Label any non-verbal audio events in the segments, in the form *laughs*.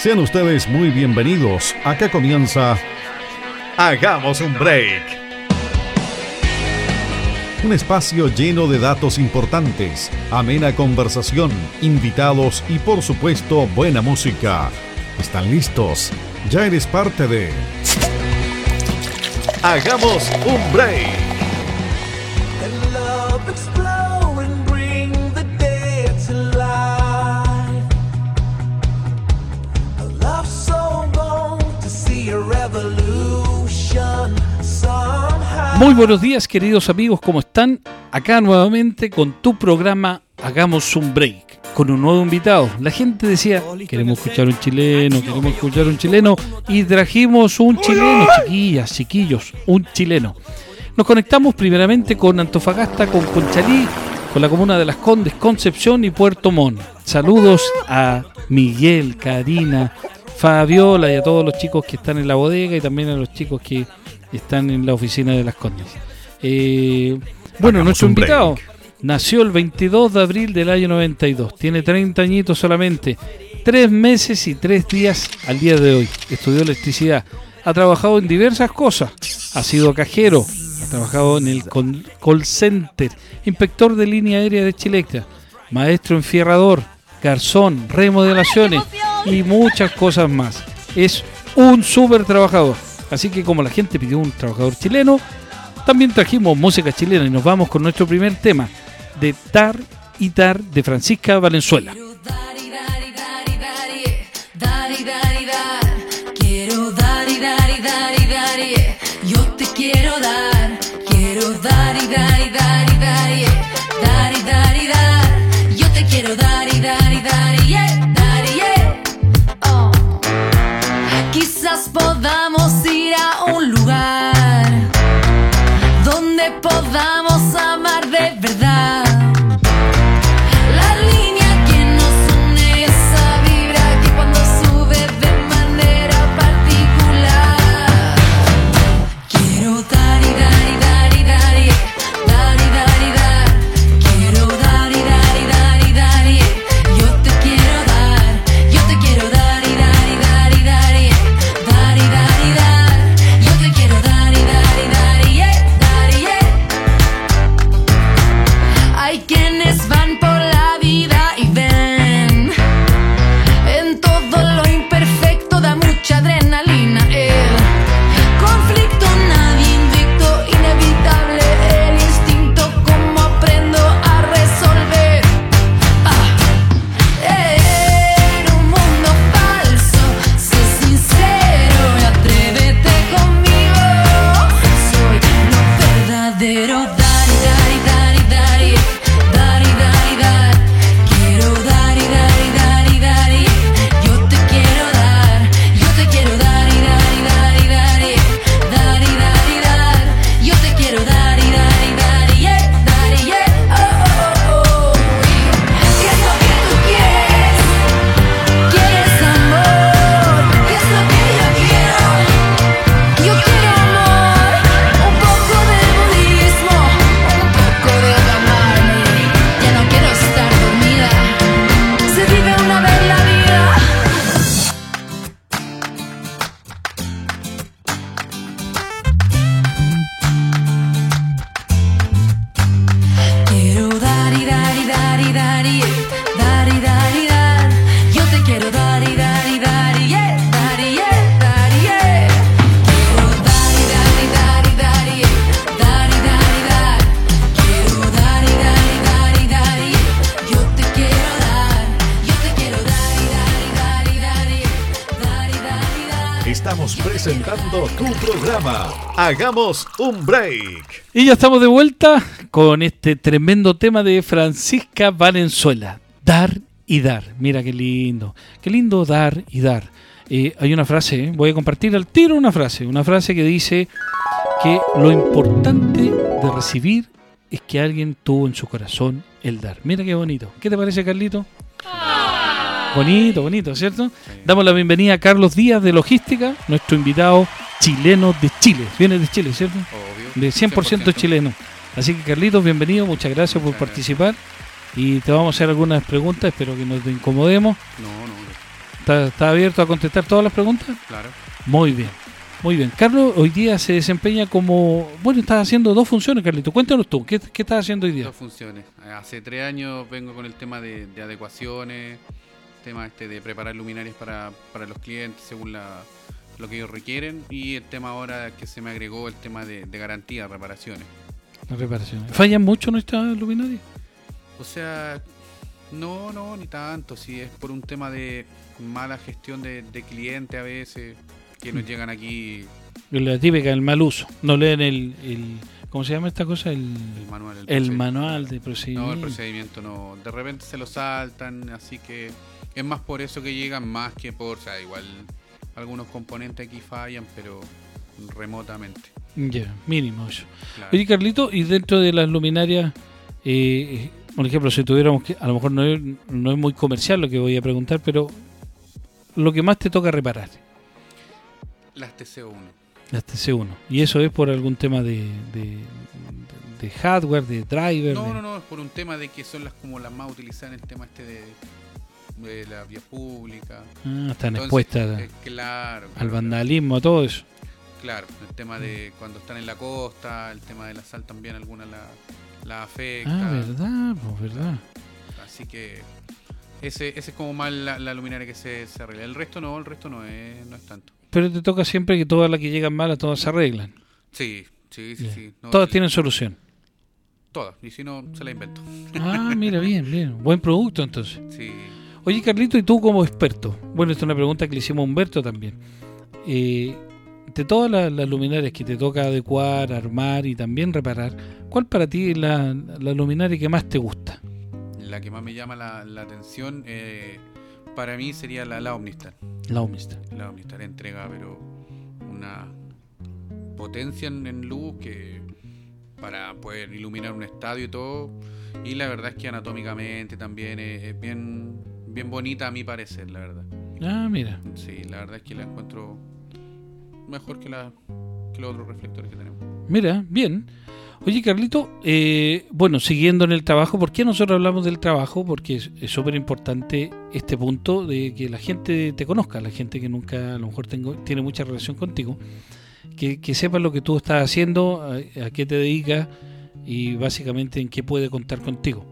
Sean ustedes muy bienvenidos. Acá comienza Hagamos un Break. Un espacio lleno de datos importantes, amena conversación, invitados y por supuesto buena música. ¿Están listos? Ya eres parte de Hagamos un Break. Muy buenos días queridos amigos, ¿cómo están? Acá nuevamente con tu programa Hagamos un Break, con un nuevo invitado. La gente decía, queremos escuchar un chileno, queremos escuchar un chileno, y trajimos un chileno, chiquillas, chiquillos, un chileno. Nos conectamos primeramente con Antofagasta, con Conchalí, con la comuna de Las Condes, Concepción y Puerto Montt. Saludos a Miguel, Karina, Fabiola y a todos los chicos que están en la bodega y también a los chicos que están en la oficina de las Condes. Eh, bueno, nuestro invitado nació el 22 de abril del año 92, tiene 30 añitos solamente, 3 meses y 3 días al día de hoy. Estudió electricidad, ha trabajado en diversas cosas, ha sido cajero, ha trabajado en el call center, inspector de línea aérea de Chilecta, maestro enfierrador, garzón, remodelaciones. Y muchas cosas más. Es un súper trabajador. Así que como la gente pidió un trabajador chileno, también trajimos música chilena y nos vamos con nuestro primer tema de Tar y Tar de Francisca Valenzuela. Quiero dar y dar y dar y dar, yo te quiero dar, quiero dar y dar y dar y dar, dar y dar y dar, yo te quiero dar y dar y dar y dar y oh. Quizás podamos podamos amar de verdad. Hagamos un break. Y ya estamos de vuelta con este tremendo tema de Francisca Valenzuela. Dar y dar. Mira qué lindo. Qué lindo dar y dar. Eh, hay una frase, ¿eh? voy a compartir al tiro una frase. Una frase que dice que lo importante de recibir es que alguien tuvo en su corazón el dar. Mira qué bonito. ¿Qué te parece, Carlito? Bonito, bonito, ¿cierto? Damos la bienvenida a Carlos Díaz de Logística, nuestro invitado chileno de Chile. Viene de Chile, ¿cierto? Obvio. De 100%, chileno. Así que Carlitos, bienvenido, muchas gracias por participar. Y te vamos a hacer algunas preguntas, espero que no te incomodemos. No, no. ¿Está, está abierto a contestar todas las preguntas? Claro. Muy bien, muy bien. Carlos hoy día se desempeña como... Bueno, estás haciendo dos funciones, Carlito. Cuéntanos tú, ¿qué, qué estás haciendo hoy día? Dos funciones. Hace tres años vengo con el tema de, de adecuaciones, tema este de preparar luminarias para, para los clientes según la, lo que ellos requieren y el tema ahora que se me agregó el tema de, de garantía, reparaciones. La reparación. ¿Fallan mucho nuestras luminarias? O sea, no, no, ni tanto. Si es por un tema de mala gestión de, de cliente a veces, que nos llegan aquí La típica, el mal uso. No leen el... el ¿Cómo se llama esta cosa? El, el manual. el procedimiento. manual de No, procedimiento. el procedimiento no. De repente se lo saltan, así que es más por eso que llegan, más que por. O sea, igual algunos componentes aquí fallan, pero remotamente. Ya, mínimo eso. Claro. Oye, Carlito, y dentro de las luminarias, eh, por ejemplo, si tuviéramos que, a lo mejor no es, no es muy comercial lo que voy a preguntar, pero lo que más te toca reparar, Las TC1. las TC1. Y eso es por algún tema de, de, de hardware, de driver. No, de- no, no, es por un tema de que son las como las más utilizadas en el tema este de, de la vía pública. Ah, están Entonces, expuestas eh, claro, al claro, vandalismo, a todo eso. Claro, el tema de cuando están en la costa, el tema de la sal también algunas la, la afecta. Ah, verdad, pues verdad. Así que ese, ese es como más la, la luminaria que se, se arregla. El resto no, el resto no es, no es tanto. Pero te toca siempre que todas las que llegan malas, todas se arreglan. Sí, sí, sí, sí. No, todas el- tienen solución. Todas. Y si no, se la invento. Ah, mira, bien, bien. Buen producto entonces. Sí. Oye, Carlito, y tú como experto, bueno, esta es una pregunta que le hicimos a Humberto también. Eh, de todas las, las luminarias que te toca adecuar, armar y también reparar, ¿cuál para ti es la, la luminaria que más te gusta? La que más me llama la, la atención eh, para mí sería la, la Omnistar. La Omnistar. La Omnistar entrega, pero una potencia en, en luz que para poder iluminar un estadio y todo. Y la verdad es que anatómicamente también es, es bien, bien bonita a mi parecer, la verdad. Ah, mira. Sí, la verdad es que la encuentro mejor que, la, que los otros reflectores que tenemos. Mira, bien. Oye, Carlito, eh, bueno, siguiendo en el trabajo, ¿por qué nosotros hablamos del trabajo? Porque es es súper importante este punto de que la gente te conozca, la gente que nunca a lo mejor tengo, tiene mucha relación contigo, que, que sepa lo que tú estás haciendo, a, a qué te dedicas y básicamente en qué puede contar contigo.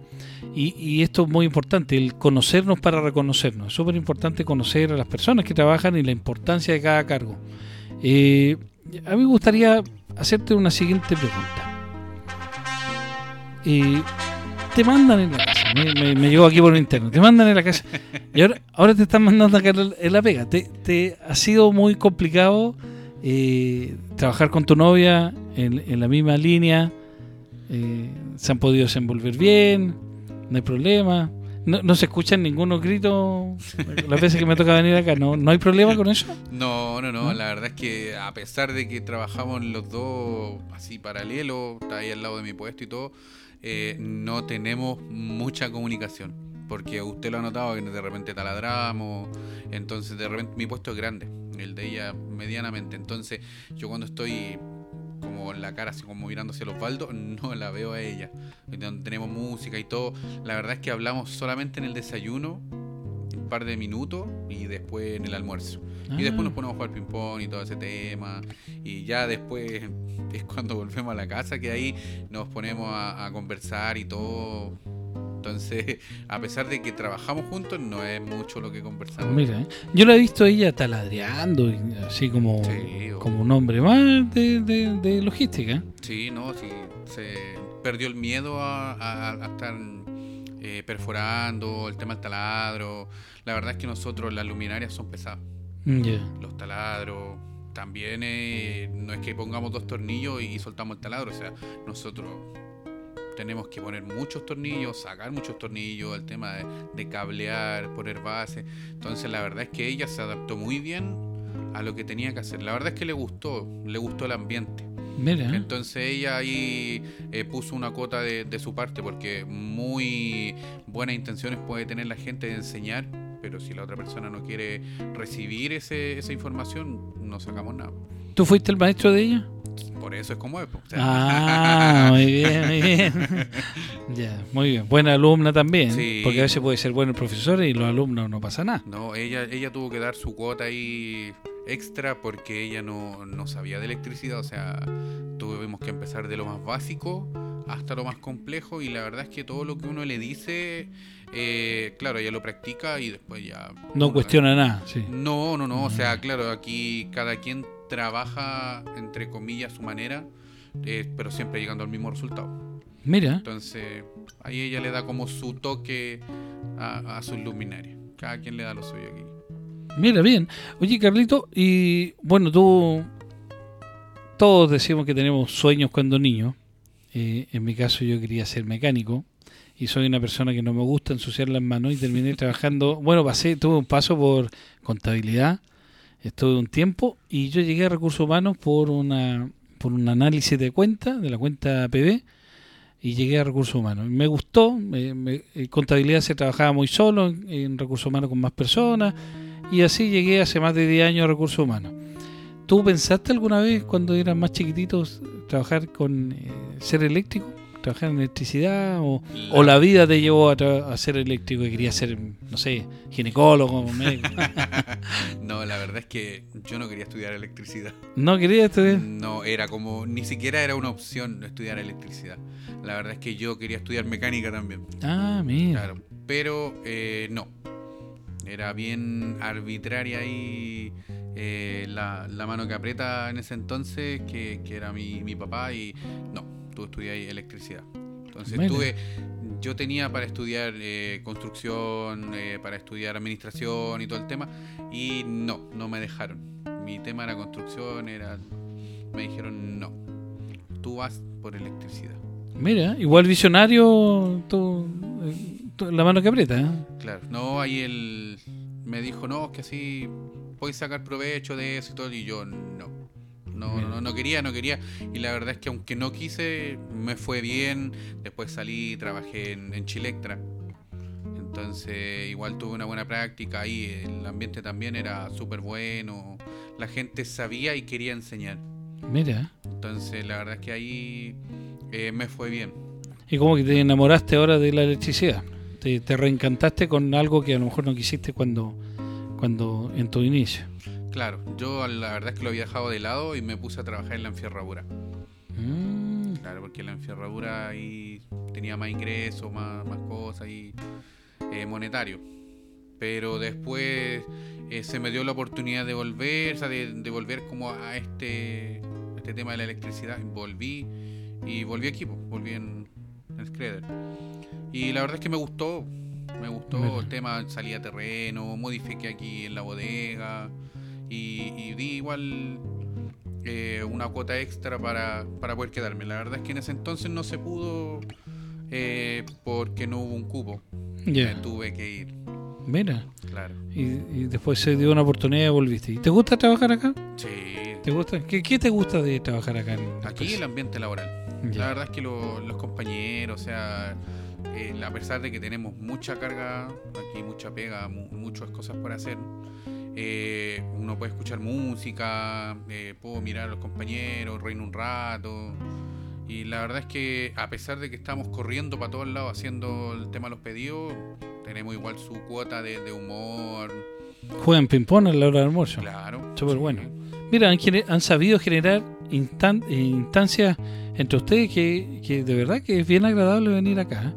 Y, y esto es muy importante, el conocernos para reconocernos. Es súper importante conocer a las personas que trabajan y la importancia de cada cargo. Eh, a mí me gustaría hacerte una siguiente pregunta. Eh, te mandan en la casa, me, me- llegó aquí por interno, te mandan en la casa y ahora, ahora te están mandando acá en la pega. ¿Te, te ha sido muy complicado eh, trabajar con tu novia en, en la misma línea? Eh, ¿Se han podido desenvolver bien? ¿No hay problema? ¿No, no se escuchan ningunos gritos las veces que me toca venir acá? ¿No, ¿No hay problema con eso? No, no, no, ¿No? la verdad es que a pesar de que trabajamos los dos así paralelo, está ahí al lado de mi puesto y todo, eh, no tenemos mucha comunicación. Porque usted lo ha notado que de repente taladramos, entonces de repente mi puesto es grande, el de ella medianamente. Entonces yo cuando estoy como en la cara así como mirando hacia los baldos, *laughs* no la veo a ella. Donde tenemos música y todo. La verdad es que hablamos solamente en el desayuno, un par de minutos y después en el almuerzo. Y después nos Ah, ponemos a jugar ping-pong y todo ese tema. Y ya después *laughs* es cuando volvemos a la casa que ahí nos ponemos a, a conversar y todo. Entonces, *laughs* a pesar de que trabajamos juntos, no es mucho lo que conversamos. Mira, ¿eh? yo la he visto ella taladreando, así como, Sí, como un hombre más de, de- de logística. Sí, no, sí. Se perdió el miedo a, a- a estar eh, perforando, el tema del taladro. La verdad es que nosotros las luminarias son pesadas. Mm, los taladros. También eh, no es que pongamos dos tornillos y soltamos el taladro, o sea, nosotros tenemos que poner muchos tornillos, sacar muchos tornillos, el tema de, de cablear, poner base. Entonces la verdad es que ella se adaptó muy bien a lo que tenía que hacer. La verdad es que le gustó, le gustó el ambiente. Mira, Entonces ella ahí eh, puso una cuota de, de su parte porque muy buenas intenciones puede tener la gente de enseñar, pero si la otra persona no quiere recibir ese, esa información, no sacamos nada. ¿tú fuiste el maestro de ella? Por eso es como es. O sea, Ah, muy *laughs* bien, muy bien. ya, muy bien. Buena alumna también, Sí. porque a veces puede ser bueno el profesor y los alumnos no pasa nada. No, ella, ella tuvo que dar su cuota ahí extra porque ella no, no sabía de electricidad, o sea, tuvimos que empezar de lo más básico hasta lo más complejo y la verdad es que todo lo que uno le dice, eh, claro, ella lo practica y después ya... No cuestiona nada, sí. No, no, no, o sea, claro, aquí cada quien trabaja, entre comillas, su manera, eh, pero siempre llegando al mismo resultado. Mira, Entonces, ahí ella le da como su toque a, a sus luminarias. Cada quien le da lo suyo aquí. mira bien. Oye, Carlito, y bueno, tú. Todos decimos que tenemos sueños cuando niños. Eh, en mi caso, yo quería ser mecánico. Y soy una persona que no me gusta ensuciar las manos. Y terminé *laughs* trabajando. Bueno, pasé, tuve un paso por contabilidad. Estuve un tiempo. Y yo llegué a recursos humanos por una por un análisis de cuenta, de la cuenta PB. Y llegué a recursos humanos. Me gustó. me- en contabilidad se trabajaba muy solo. En, en recursos humanos con más personas. Y así llegué hace más de 10 años a recursos humanos. ¿Tú pensaste alguna vez cuando eras más chiquititos trabajar con eh, ser eléctrico? ¿Trabajar en electricidad? ¿O, o la vida te llevó a, a ser eléctrico y querías ser, no sé, ginecólogo, *laughs* médico? No, la verdad es que yo no quería estudiar electricidad. ¿No querías estudiar? No, era como, ni siquiera era una opción estudiar electricidad. La verdad es que yo quería estudiar mecánica también. Ah, mira. Claro, pero eh, no. Era bien arbitraria ahí eh, la, la mano que aprieta en ese entonces, que, que era mi, mi papá, y no, tú estudias electricidad. Entonces Mira. tuve, yo tenía para estudiar eh, construcción, eh, para estudiar administración y todo el tema, y no, no me dejaron. Mi tema era construcción, era, me dijeron no, tú vas por electricidad. Mira, igual visionario, tú, tú- la mano que aprieta. ¿eh? Claro, no, ahí él me dijo, no, que así puedes sacar provecho de eso y todo, y yo no. No, no, no, no quería, no quería. Y la verdad es que aunque no quise, me fue bien. Después salí, trabajé en, en Chilectra. Entonces, igual tuve una buena práctica ahí. El ambiente también era súper bueno. La gente sabía y quería enseñar. Mira. Entonces, la verdad es que ahí eh, me fue bien. Y como que te enamoraste ahora de la electricidad. Te, te reencantaste con algo que a lo mejor no quisiste cuando, cuando en tu inicio. Claro, yo la verdad es que lo había dejado de lado y me puse a trabajar en la enfierradura. Mm, Claro, porque la enfierradura ahí tenía más ingresos, más, más cosas y eh, monetario. Pero después eh, se me dio la oportunidad de volver, o sea, de, de volver como a este, a este tema de la electricidad. Volví y volví aquí, volví en, en. Y la verdad es que me gustó, me gustó el tema, salí a terreno, modifiqué aquí en la bodega y, y di igual eh, una cuota extra para, para poder quedarme. La verdad es que en ese entonces no se pudo eh, porque no hubo un cupo. Ya. Me tuve que ir, Mira. claro. Y, y después se dio una oportunidad y volviste. ¿Y te gusta trabajar acá? Sí. ¿Te gusta? ¿Qué, qué te gusta de trabajar acá en Aquí el ambiente laboral. La verdad es que lo- los compañeros, o sea, eh, a pesar de que tenemos mucha carga, aquí mucha pega, mu- muchas cosas por hacer, eh, uno puede escuchar música, eh, puedo mirar a los compañeros, reír un rato. Y la verdad es que a pesar de que estamos corriendo para todos lados haciendo el tema de los pedidos, tenemos igual su cuota de, de humor. Juegan ping-pong a la hora del almuerzo. Claro. Súper sí. bueno. Mira, han, sabido generar instan- eh, instancias entre ustedes que, que de verdad que es bien agradable venir acá.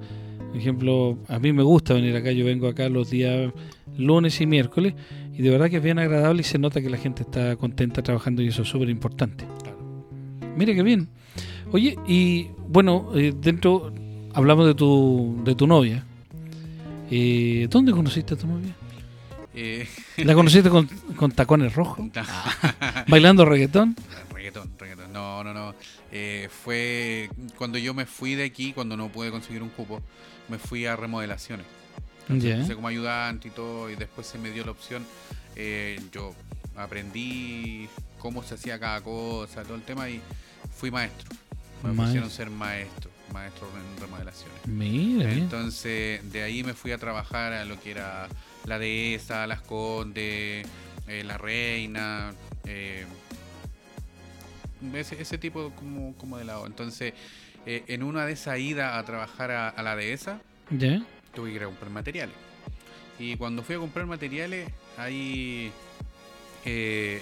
Por ejemplo, a mí me gusta venir acá, yo vengo acá los días lunes y miércoles y de verdad que es bien agradable y se nota que la gente está contenta trabajando y eso es súper importante. Claro. Mira qué bien. Oye, y bueno, eh, dentro hablamos de tu, de tu novia. Eh, ¿Dónde conociste a tu novia? Eh, ¿La conociste con, con tacones rojos? ¿Bailando reggaetón? Reggaetón, reggaetón. No, no, no. Eh, fue cuando yo me fui de aquí, cuando no pude conseguir un cupo, me fui a remodelaciones. Ya. Empecé como ayudante y todo, y después se me dio la opción. eh, yo aprendí cómo se hacía cada cosa, todo el tema, y fui maestro. Me pusieron ser maestro, maestro en remodelaciones. Mira. Entonces, de ahí me fui a trabajar a lo que era la dehesa, las condes, eh, la reina, eh, ese, ese tipo como, como de lado. Entonces, eh, en una de esas idas a trabajar a, a la dehesa, ¿Ya? Tuve que ir a comprar materiales. Y cuando fui a comprar materiales, ahí eh,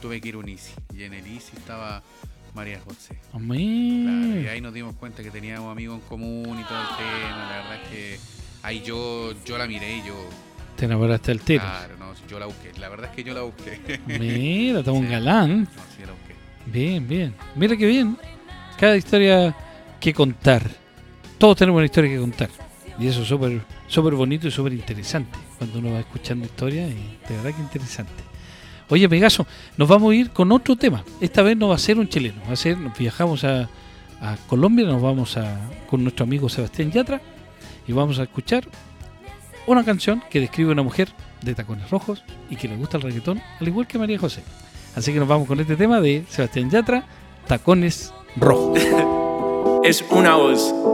tuve que ir a un ICI. Y en el ICI estaba María José. Claro, y ahí nos dimos cuenta que teníamos amigos en común y todo el tema. La verdad es que ahí yo, yo la miré y yo. Te enamoraste del tiro. Claro, no, yo la busqué. La verdad es que yo la busqué. Mira, está un Sí. galán. No, sí, la busqué. Bien, bien. Mira qué bien. Cada historia que contar. Todos tenemos una historia que contar. Y eso es súper súper bonito y súper interesante. Cuando uno va escuchando historias, y de verdad que interesante. Oye, Pegaso, nos vamos a ir con otro tema. Esta vez no va a ser un chileno. Va a ser, viajamos a, Colombia, nos vamos a, con nuestro amigo Sebastián Yatra y vamos a escuchar una canción que describe una mujer de tacones rojos y que le gusta el reggaetón, al igual que María José. Así que nos vamos con este tema de Sebastián Yatra, Tacones Rojos. *laughs* es una voz.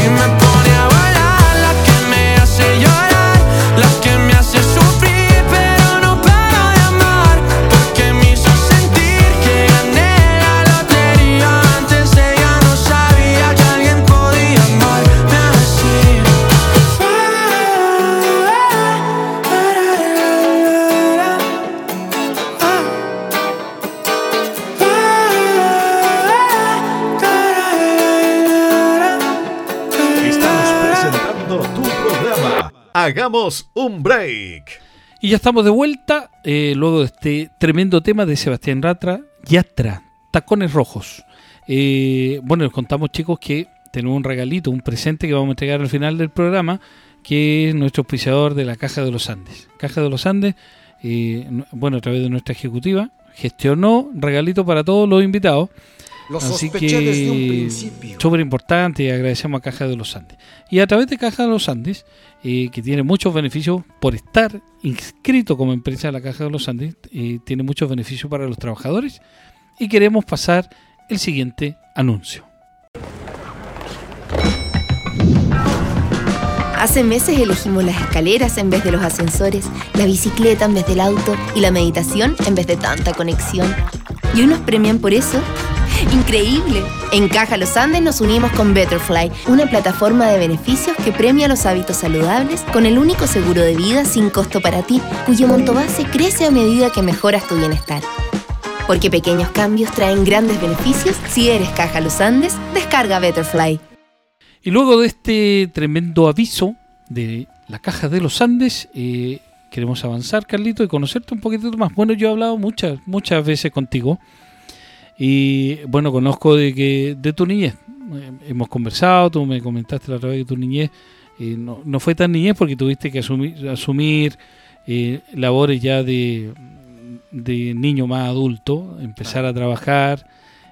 Hagamos un break. Y ya estamos de vuelta, eh, luego de este tremendo tema de Sebastián Ratra, Yatra, Tacones Rojos. Eh, bueno, les contamos chicos que tenemos un regalito, un presente que vamos a entregar al final del programa, que es nuestro auspiciador de la Caja de los Andes. Caja de los Andes, eh, no- bueno, a través de nuestra ejecutiva, gestionó regalito para todos los invitados. Lo Así sospeché desde un que principio. súper importante y agradecemos a Caja de los Andes. Y a través de Caja de los Andes, eh, que tiene muchos beneficios por estar inscrito como empresa de la Caja de los Andes, eh, tiene muchos beneficios para los trabajadores. Y queremos pasar el siguiente anuncio. Hace meses elegimos las escaleras en vez de los ascensores, la bicicleta en vez del auto y la meditación en vez de tanta conexión. ¿Y hoy nos premian por eso? ¡Increíble! En Caja Los Andes nos unimos con Betterfly, una plataforma de beneficios que premia los hábitos saludables con el único seguro de vida sin costo para ti, cuyo monto base crece a medida que mejoras tu bienestar. Porque pequeños cambios traen grandes beneficios, si eres Caja Los Andes, descarga Betterfly. Y luego de este tremendo aviso de la caja de los Andes, eh, queremos avanzar, Carlito, y conocerte un poquito más. Bueno, yo he hablado muchas, muchas veces contigo. Y bueno, conozco de que de tu niñez. Hemos conversado, tú me comentaste la otra vez que tu niñez eh, no, no fue tan niñez porque tuviste que asumir, asumir eh, labores ya de, de niño más adulto, empezar a trabajar,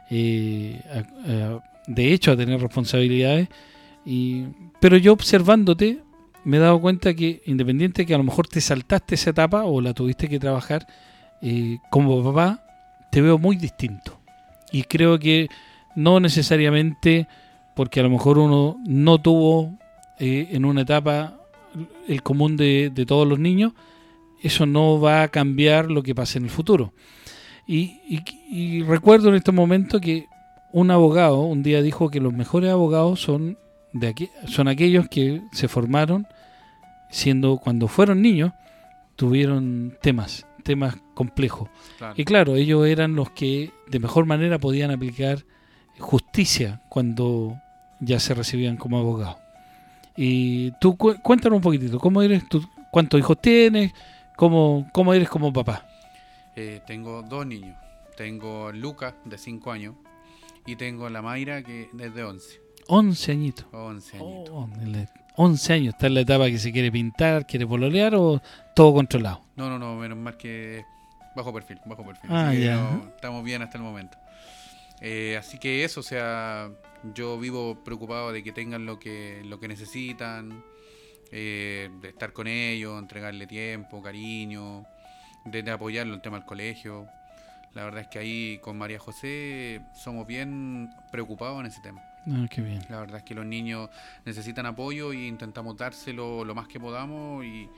eh, de hecho a tener responsabilidades. Y, pero yo observándote me he dado cuenta que independiente que a lo mejor te saltaste esa etapa o la tuviste que trabajar, eh, como papá te veo muy distinto. Y creo que no necesariamente porque a lo mejor uno no tuvo eh, en una etapa el común de, todos los niños, eso no va a cambiar lo que pase en el futuro. Y, y- y recuerdo en este momento que un abogado un día dijo que los mejores abogados son, de aquí, son aquellos que se formaron siendo cuando fueron niños, tuvieron temas, temas complejos. Claro. Y claro, ellos eran los que de mejor manera podían aplicar justicia cuando ya se recibían como abogados. Y tú cu- cuéntanos un poquitito, ¿cómo eres tú? ¿Cuántos hijos tienes? ¿Cómo, cómo eres como papá? Eh, tengo dos niños. Tengo Lucas, de 5 años, y tengo la Mayra, que es de 11. 11 añitos. 11 añitos. Oh, 11 años, ¿está en la etapa que se quiere pintar, quiere pololear o todo controlado? No, no, no, menos mal que bajo perfil, bajo perfil. Ah, así que ya. no, estamos bien hasta el momento. Eh, así que eso, o sea, yo vivo preocupado de que tengan lo que, lo que necesitan, eh, de estar con ellos, entregarle tiempo, cariño, de, de apoyarlo en el tema del colegio. La verdad es que ahí con María José somos bien preocupados en ese tema. Ah, qué bien. La verdad es que los niños necesitan apoyo y intentamos dárselo lo más que podamos y,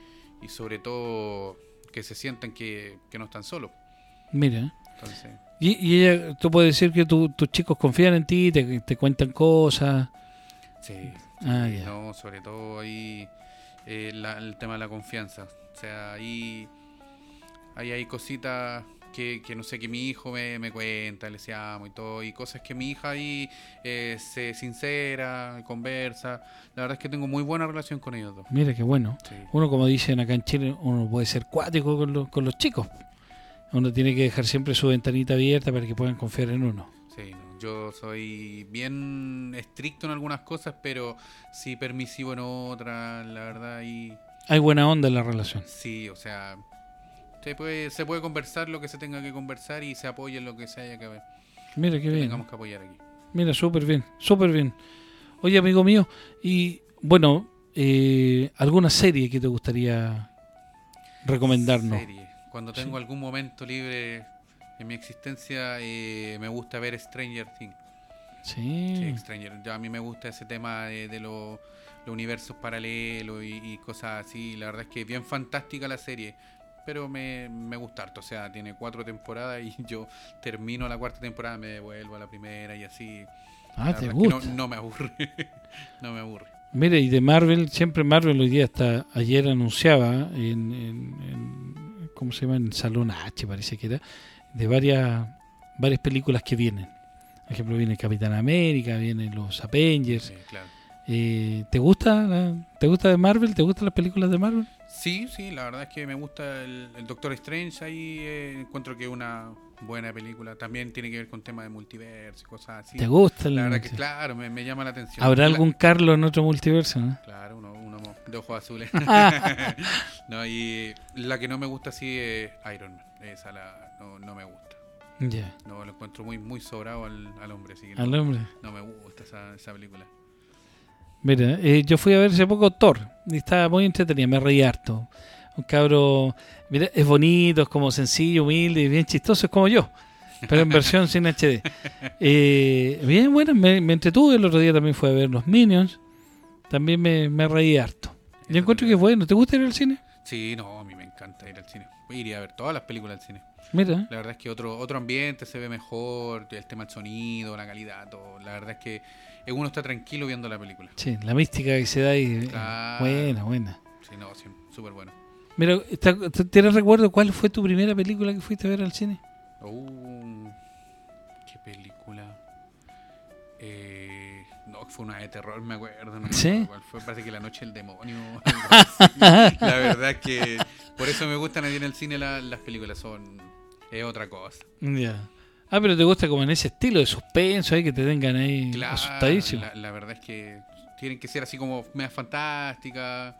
y sobre todo que se sientan que, que no están solos. Mira. Entonces, y, y ella, tú puedes decir que tu- tus chicos confían en ti, te, te cuentan cosas. sí, Ah, sí, no, sobre todo ahí eh, la- el tema de la confianza. O sea, ahí, ahí hay cositas que, que no sé, que mi hijo me, me cuenta, le decía amo y todo, y cosas que mi hija ahí eh, se sincera, conversa. La verdad es que tengo muy buena relación con ellos dos. Mira, qué bueno. Sí. Uno, como dicen acá en Chile, uno puede ser cuático con, los- con los chicos. Uno tiene que dejar siempre su ventanita abierta para que puedan confiar en uno. Sí, no, yo soy bien estricto en algunas cosas, pero sí permisivo en otras, la verdad, y Hay buena onda en la relación. sí, o sea, se puede, se puede conversar lo que se tenga que conversar y se apoya en lo que se haya que, Mira, qué que bien. tengamos que apoyar aquí. Mira, súper bien, súper bien. Oye, amigo mío, y bueno, eh, ¿alguna serie que te gustaría recomendarnos? Serie. Cuando tengo algún momento libre en mi existencia, eh, me gusta ver Stranger Things. Sí, Sí. Stranger. Yo, a mí me gusta ese tema de, de los los universos paralelos y, y cosas así. La verdad es que es bien fantástica la serie. Pero me, me gusta harto. O sea, tiene cuatro temporadas y yo termino la cuarta temporada, me devuelvo a la primera y así. Ah, te gusta. No, no me aburre. *laughs* no me aburre. Mira, y de Marvel, siempre Marvel hoy día hasta ayer anunciaba en, en- en- ¿cómo se llama? En Salón H parece que era, de varias, varias películas que vienen. Por ejemplo, viene Capitán América, vienen los Avengers. Sí, claro. Eh, ¿te, gusta la- ¿Te gusta de Marvel? ¿Te gustan las películas de Marvel? Sí, sí, la verdad es que me gusta el, el Doctor Strange. Ahí eh, encuentro que es una buena película. También tiene que ver con temas de multiverso y cosas así. ¿Te gusta? La verdad que, claro, me, me llama la atención. ¿Habrá La- algún Carlos en otro multiverso? no? Claro, uno, uno de ojos azules. *laughs* *laughs* no, y la que no me gusta sí es Iron Man. Esa la, no, no me gusta. Ya, No, lo encuentro muy muy sobrado al, al hombre. Así que al no, hombre. no me gusta esa, esa película. Mira, eh, yo fui a ver hace poco Thor y estaba muy entretenida, me reí harto. Un cabro, mira, es bonito, es como sencillo, humilde bien chistoso, es como yo, pero en versión sin HD. *laughs* Eh, bien, bueno, me, me entretuve. El otro día también fui a ver los Minions, también me, me reí harto. Yo encuentro que es bueno. ¿Te gusta ir al cine? Sí, no, a mí me encanta ir al cine. Iría a ver todas las películas al cine. Mira. La verdad es que otro otro ambiente se ve mejor, el tema del sonido, la calidad, todo. La verdad es que eh, uno está tranquilo viendo la película. Sí, la mística que se da ahí. eh, Claro. Buena, buena. Sí, no, sí, súper bueno. Mira, ¿te- te- ¿tienes recuerdo cuál fue tu primera película que fuiste a ver al cine? Uh, ¿Qué película? Eh, no, fue una de terror, me acuerdo. No ¿Sí? cuál fue, parece que La Noche del Demonio. *laughs* la verdad es que por eso me gustan allí en el cine la- las películas, son es otra cosa. Ya. Ah, pero te gusta como en ese estilo de suspenso ahí que te tengan ahí Claro, asustadísimo. la, la verdad es que tienen que ser así como media fantásticas.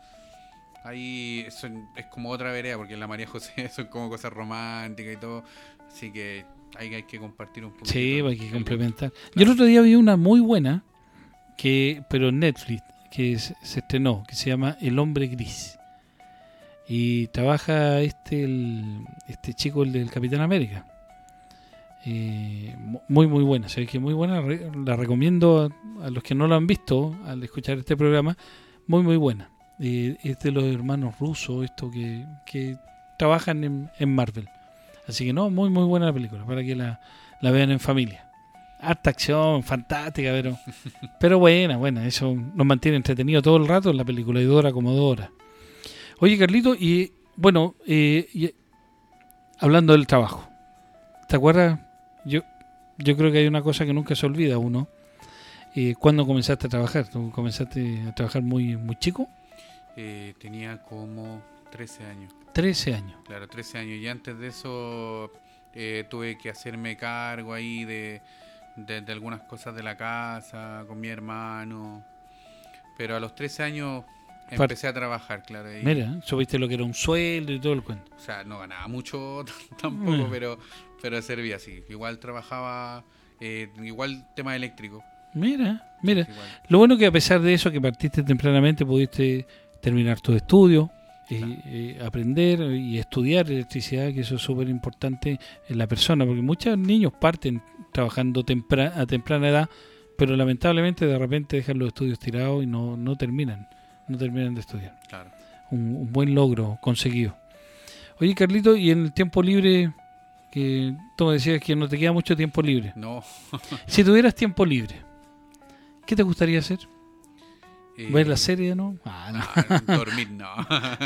Ahí son- es como otra vereda, porque en la María José *laughs* son como cosas románticas y todo. Así que ahí hay que compartir un poquito. Sí, hay que complementar. Yo el otro día vi una muy buena, que pero en Netflix, que se, se estrenó, que se llama El Hombre Gris. Y trabaja este el- este chico, el del Capitán América. Eh, mu- muy, muy buena. Sabes que muy buena. la recomiendo a, a los que no lo han visto al escuchar este programa. Muy, muy buena. Eh, es de los hermanos rusos, esto que, que trabajan en, en Marvel. Así que no, muy, muy buena la película, para que la, la vean en familia. Harta acción, fantástica, pero, *laughs* pero buena, buena. Eso nos mantiene entretenido todo el rato en la película y dura como dos horas. Oye, Carlito, y bueno, eh, y- hablando del trabajo, ¿te acuerdas? Yo, yo creo que hay una cosa que nunca se olvida uno. Eh, ¿Cuándo comenzaste a trabajar? ¿Tú comenzaste a trabajar muy, muy chico? Eh, tenía como 13 años. 13 años. Claro, 13 años. Y antes de eso eh, tuve que hacerme cargo ahí de, de, de algunas cosas de la casa, con mi hermano. Pero a los 13 años empecé a trabajar, claro. y- Mira, supiste lo que era un sueldo y todo el cuento. O sea, no ganaba mucho *laughs* tampoco, Mm. pero, pero servía así. Igual trabajaba, eh, igual tema eléctrico. Mira, mira. Igual. Lo bueno que a pesar de eso, que partiste tempranamente, pudiste terminar tus estudios, eh, Claro. eh, aprender y estudiar electricidad, que eso es súper importante en la persona, porque muchos niños parten trabajando tempra- a temprana edad, pero lamentablemente de repente dejan los estudios tirados y no, no terminan, no terminan de estudiar. Claro. Un, un buen logro conseguido. Oye, Carlito, y en el tiempo libre, que tú me decías que no te queda mucho tiempo libre. No. *laughs* Si tuvieras tiempo libre, ¿qué te gustaría hacer? eh, ¿Ver la serie, no? *laughs* Ah, no. Ah, dormir, no.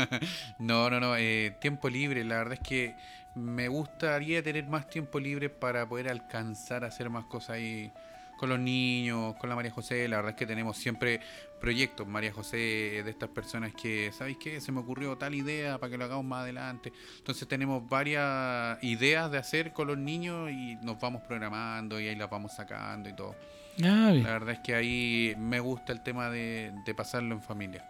*laughs* no, no, no. eh, tiempo libre, la verdad es que me gustaría tener más tiempo libre para poder alcanzar a hacer más cosas ahí con los niños, con la María José. La verdad es que tenemos siempre proyectos, María José, de estas personas que, ¿sabéis qué? Se me ocurrió tal idea para que lo hagamos más adelante. Entonces tenemos varias ideas de hacer con los niños y nos vamos programando y ahí las vamos sacando y todo. Ah, bien. La verdad es que ahí me gusta el tema de, de pasarlo en familia.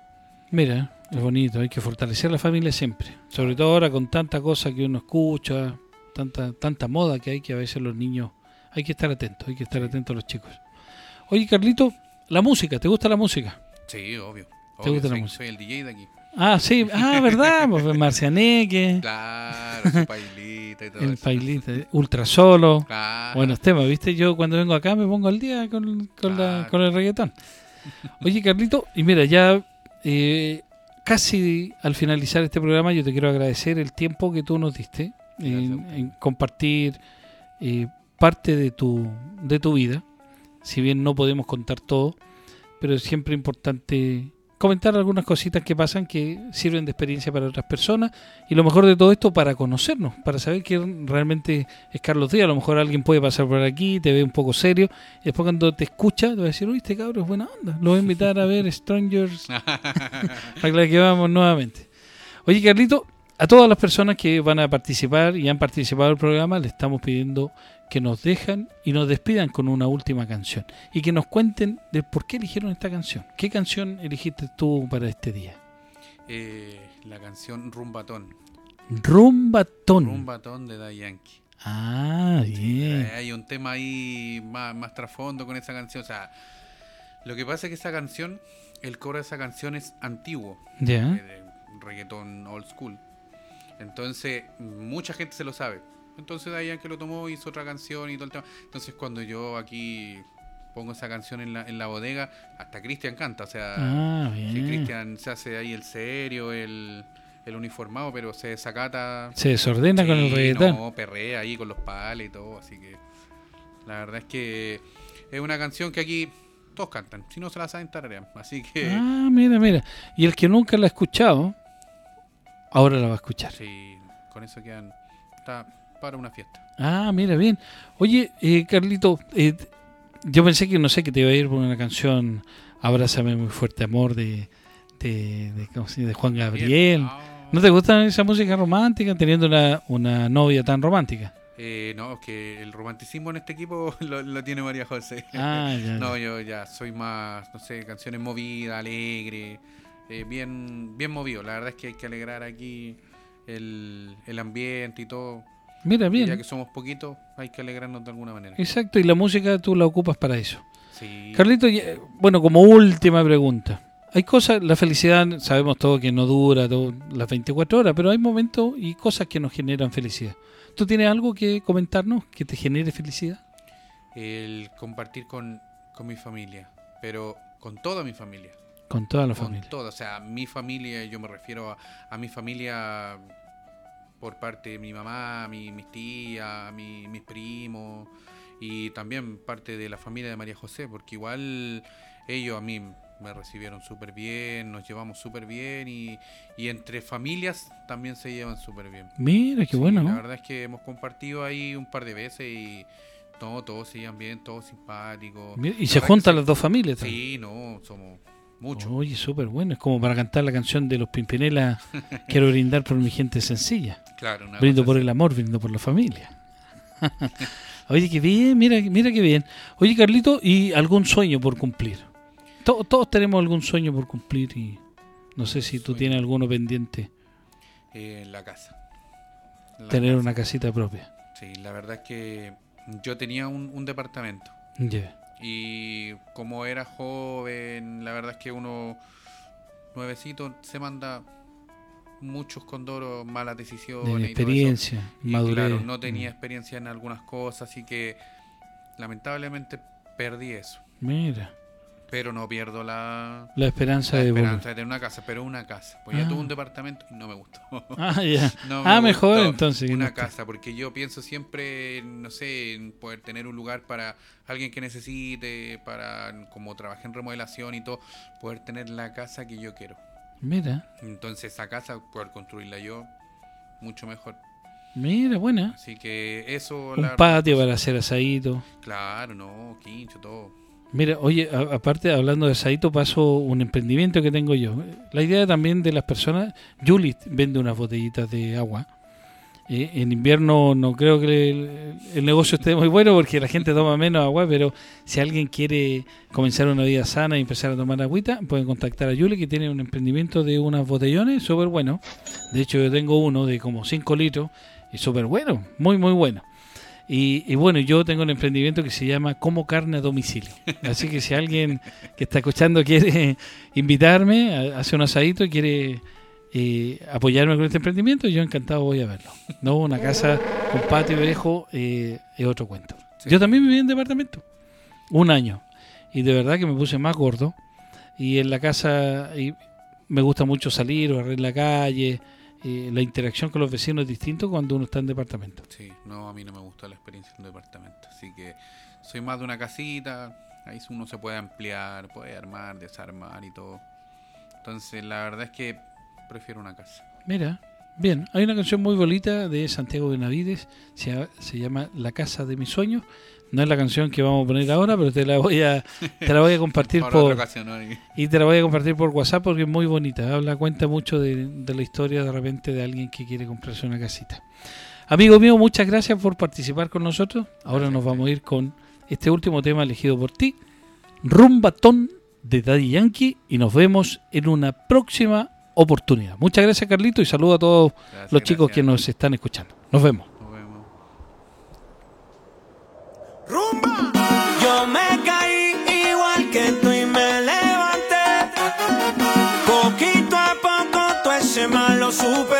Mira, es bonito, hay que fortalecer la familia siempre. Sobre todo ahora con tanta cosa que uno escucha, tanta, tanta moda que hay que a veces los niños... Hay que estar atentos, hay que estar atentos a los chicos. Oye, Carlito, la música, ¿te gusta la música? Sí, obvio. ¿Te obvio, gusta la soy, música? soy el DJ de aquí. Ah, sí, ah, ¿verdad? *laughs* Pues Marcianeque, Claro, su pailita y todo el eso. pailita, Ultra Solo. Claro. Buenos temas, ¿viste? Yo cuando vengo acá me pongo al día con, con, la- con el reggaetón. Oye, Carlito, y mira, ya eh, casi al finalizar este programa, yo te quiero agradecer el tiempo que tú nos diste en compartir eh, parte de tu, de tu vida. Si bien no podemos contar todo, pero es siempre importante comentar algunas cositas que pasan que sirven de experiencia para otras personas y lo mejor de todo esto para conocernos, para saber quién realmente es Carlos Díaz. A lo mejor alguien puede pasar por aquí, te ve un poco serio y después cuando te escucha te va a decir, uy, este cabrón es buena onda, lo voy a invitar a ver Strangers *laughs* para que vamos nuevamente. Oye, Carlito, a todas las personas que van a participar y han participado del programa, le estamos pidiendo que nos dejan y nos despidan con una última canción y que nos cuenten de por qué eligieron esta canción. ¿Qué canción elegiste tú para este día? Eh, la canción Rumbatón. Rumbatón. Rumbatón de Da Yankee. Ah, bien. Hay un tema ahí más, más trasfondo con esa canción. O sea, lo que pasa es que esa canción, el coro de esa canción es antiguo. Ya. de reggaetón old school. Entonces, mucha gente se lo sabe. Entonces, Dayan que lo tomó, hizo otra canción y todo el tema. Entonces, cuando yo aquí pongo esa canción en la, en la bodega, hasta Cristian canta, o sea, Ah, bien. Cristian se hace ahí el serio, el, el uniformado, pero se desacata. Se desordena con el Sí, reggaetón. No, perrea ahí con los pales y todo, así que la verdad es que es una canción que aquí todos cantan, si no se la saben tararean, así que Ah, mira, mira. Y el que nunca la ha escuchado, ahora la va a escuchar. sí, con eso quedan, está para una fiesta. Ah, mira, bien. Oye, eh, Carlito, eh, yo pensé que no sé que te iba a ir por una canción Abrázame muy fuerte amor de, de, de, ¿cómo se dice? de Juan Gabriel. ¿No te gusta esa música romántica teniendo una, una novia tan romántica? eh, no, es que el romanticismo en este equipo *laughs* lo, lo tiene María José. Ah, ya, *laughs* No, yo ya soy más, no sé, canciones movidas, alegres, eh, bien, bien movido. La verdad es que hay que alegrar aquí el, el ambiente y todo. Mira, Y Ya bien. que somos poquitos, hay que alegrarnos de alguna manera. Exacto, y la música tú la ocupas para eso. Sí. Carlito, ya- bueno, como última pregunta. Hay cosas, la felicidad, sabemos todo que no dura todo- las 24 horas, pero hay momentos y cosas que nos generan felicidad. ¿Tú tienes algo que comentarnos que te genere felicidad? El compartir con, con mi familia, pero con toda mi familia. Con toda la con familia. toda, o sea, mi familia, yo me refiero a, a mi familia por parte de mi mamá, mi, mis tías, mi- mis primos y también parte de la familia de María José, porque igual ellos a mí me recibieron súper bien, nos llevamos súper bien y, y entre familias también se llevan súper bien. Mira, qué Sí, bueno, La verdad es que hemos compartido ahí un par de veces y no, todos se llevan bien, todos simpáticos. Y La se juntan las dos familias. Sí, no, somos muchos. Oye, súper bueno. Es como para cantar la canción de los Pimpinela. *laughs* Quiero brindar por mi gente sencilla. Claro, una Brindo por así. el amor, brindo por la familia. *laughs* Oye, qué bien, mira, mira qué bien. Oye, Carlito, ¿y algún sueño por cumplir? To- todos tenemos algún sueño por cumplir y no sé si tú Sueño. tienes alguno pendiente, Eh, la casa. La tener casa. una casita propia. Sí, la verdad es que yo tenía un, un departamento Ya. Y como era joven, la verdad es que uno nuevecito se manda muchos condoros, malas decisiones. De y experiencia, Y madurez. claro, no tenía experiencia en algunas cosas, así que lamentablemente perdí eso. Mira, Pero no pierdo la, la esperanza la de esperanza de tener una casa, pero una casa. Pues Ah. ya tuve un departamento y no me gustó. *laughs* Ah, ya. *laughs* No ah, me mejor entonces. Una casa, porque yo pienso siempre, no sé, en poder tener un lugar para alguien que necesite, para, como trabajé en remodelación y todo, poder tener la casa que yo quiero. Mira, Entonces esa casa, poder construirla yo, mucho mejor. mira, buena. Así que eso... Un la- patio para hacer asadito. Claro, no, quincho, todo. Mira, oye, a- aparte hablando de asadito, paso un emprendimiento que tengo yo. La idea también de las personas, Julie vende unas botellitas de agua. Eh, en invierno no creo que el, negocio esté muy bueno porque la gente toma menos agua, pero si alguien quiere comenzar una vida sana y empezar a tomar agüita, pueden contactar a Julie que tiene un emprendimiento de unas botellones súper bueno. De hecho, yo tengo uno de como 5 litros y súper bueno, muy, muy bueno. Y, y bueno, yo tengo un emprendimiento que se llama Como Carne a Domicilio. Así que si alguien que está escuchando quiere invitarme, a- hace un asadito y quiere eh, apoyarme con este emprendimiento, yo encantado voy a verlo. No, una casa con patio viejo eh, es otro cuento. Sí. Yo también viví en departamento, un año. Y de verdad que me puse más gordo. Y en la casa y me gusta mucho salir, barrer la calle. Eh, la interacción con los vecinos es distinto cuando uno está en departamento. Sí, no, a mí no me gustó la experiencia en departamento. Así que soy más de una casita, ahí uno se puede ampliar, puede armar, desarmar y todo. Entonces, la verdad es que prefiero una casa. Mira, bien, hay una canción muy bonita de Santiago Benavides, se, se llama La casa de mis sueños. No es la canción que vamos a poner ahora, pero te la voy a te la voy a compartir *laughs* por ocasión, ¿no? Y- te la voy a compartir por WhatsApp porque es muy bonita. Habla cuenta mucho de, de la historia de repente de alguien que quiere comprarse una casita. Amigo mío, muchas gracias por participar con nosotros. Ahora Gracias nos vamos a ir con este último tema elegido por ti, Rumbatón de Daddy Yankee, y nos vemos en una próxima oportunidad. Muchas gracias, Carlito, y saludo a todos Gracias, los chicos que nos están escuchando. Nos vemos. Lo.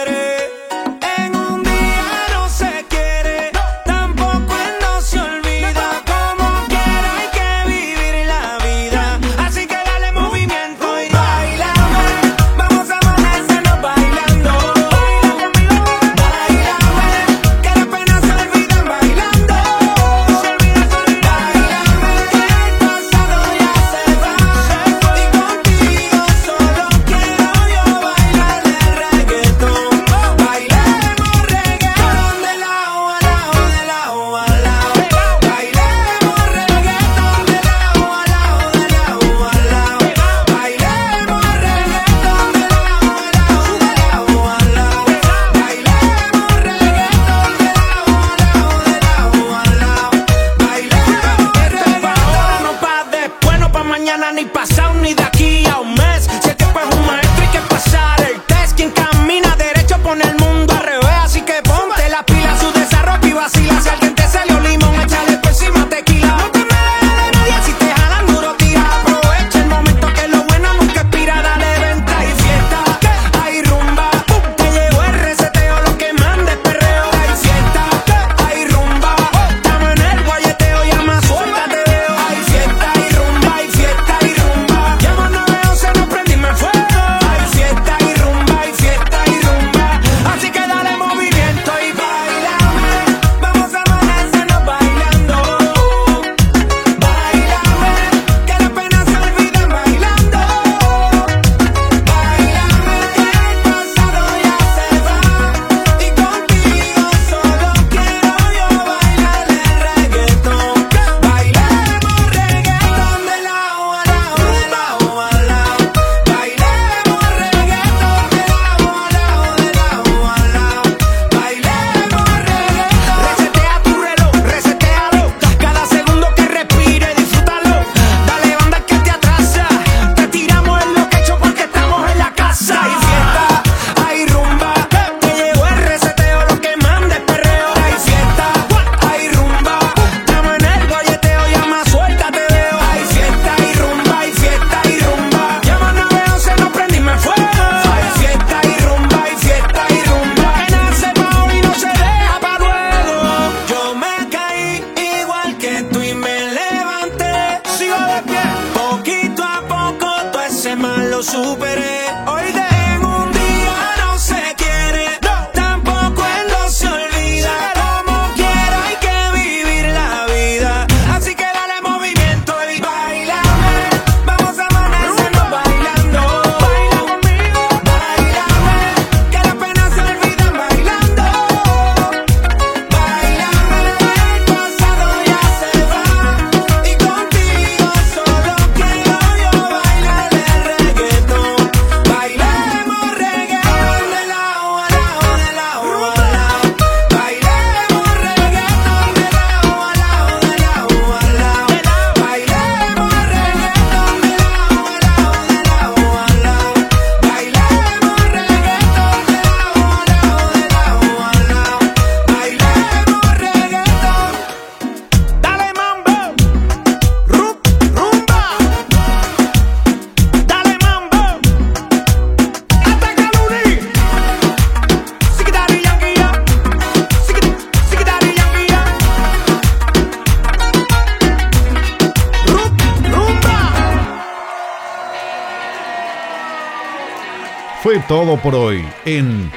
Todo por hoy en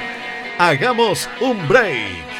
Hagamos un Break.